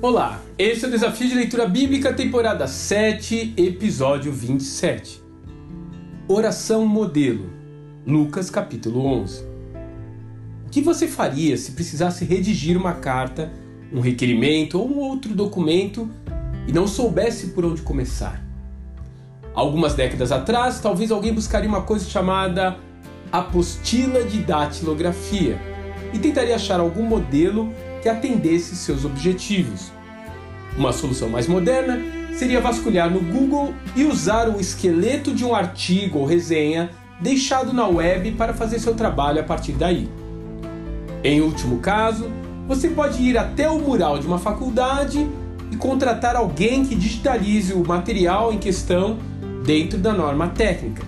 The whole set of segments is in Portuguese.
Olá, esse é o Desafio de Leitura Bíblica, temporada 7, episódio 27. Oração Modelo, Lucas capítulo 11. O que você faria se precisasse redigir uma carta, um requerimento ou um outro documento e não soubesse por onde começar? Algumas décadas atrás, talvez alguém buscaria uma coisa chamada apostila de datilografia e tentaria achar algum modelo que atendesse seus objetivos. Uma solução mais moderna seria vasculhar no Google e usar o esqueleto de um artigo ou resenha deixado na web para fazer seu trabalho a partir daí. Em último caso, você pode ir até o mural de uma faculdade e contratar alguém que digitalize o material em questão dentro da norma técnica.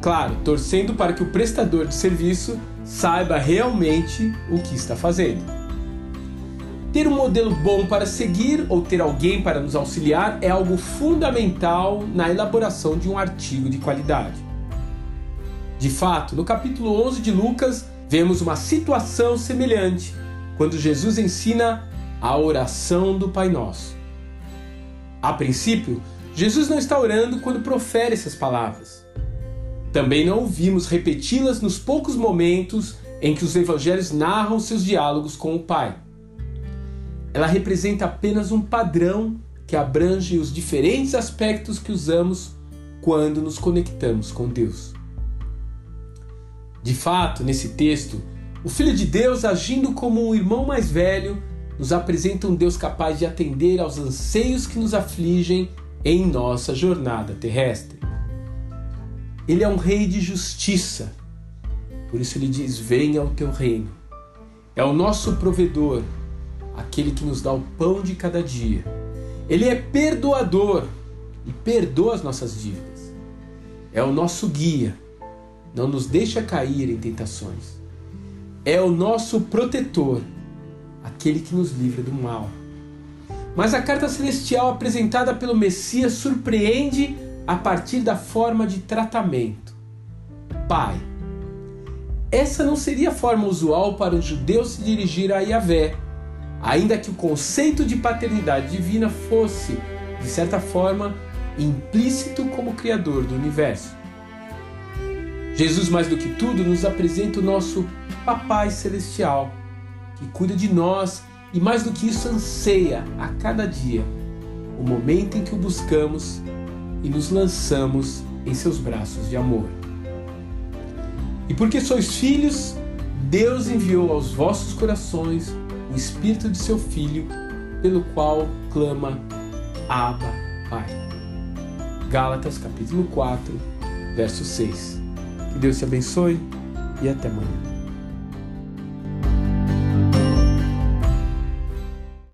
Claro, torcendo para que o prestador de serviço saiba realmente o que está fazendo. Ter um modelo bom para seguir ou ter alguém para nos auxiliar é algo fundamental na elaboração de um artigo de qualidade. De fato, no capítulo 11 de Lucas, vemos uma situação semelhante quando Jesus ensina a oração do Pai Nosso. A princípio, Jesus não está orando quando profere essas palavras. Também não ouvimos repeti-las nos poucos momentos em que os evangelhos narram seus diálogos com o Pai ela representa apenas um padrão que abrange os diferentes aspectos que usamos quando nos conectamos com Deus. De fato, nesse texto, o Filho de Deus, agindo como um irmão mais velho, nos apresenta um Deus capaz de atender aos anseios que nos afligem em nossa jornada terrestre. Ele é um rei de justiça, por isso ele diz: Venha ao teu reino. É o nosso provedor, aquele que nos dá o pão de cada dia. Ele é perdoador e perdoa as nossas dívidas. É o nosso guia, não nos deixa cair em tentações. É o nosso protetor, aquele que nos livra do mal. Mas a carta celestial apresentada pelo Messias surpreende a partir da forma de tratamento. Pai. Essa não seria a forma usual para um judeu se dirigir a Yahvé ainda que o conceito de paternidade divina fosse, de certa forma, implícito como Criador do universo. Jesus, mais do que tudo, nos apresenta o nosso Papai Celestial, que cuida de nós e, mais do que isso, anseia a cada dia o momento em que o buscamos e nos lançamos em seus braços de amor. E porque sois filhos, Deus enviou aos vossos corações o Espírito de seu Filho, pelo qual clama Abba, Pai. Gálatas capítulo 4, verso 6. Que Deus te abençoe e até amanhã.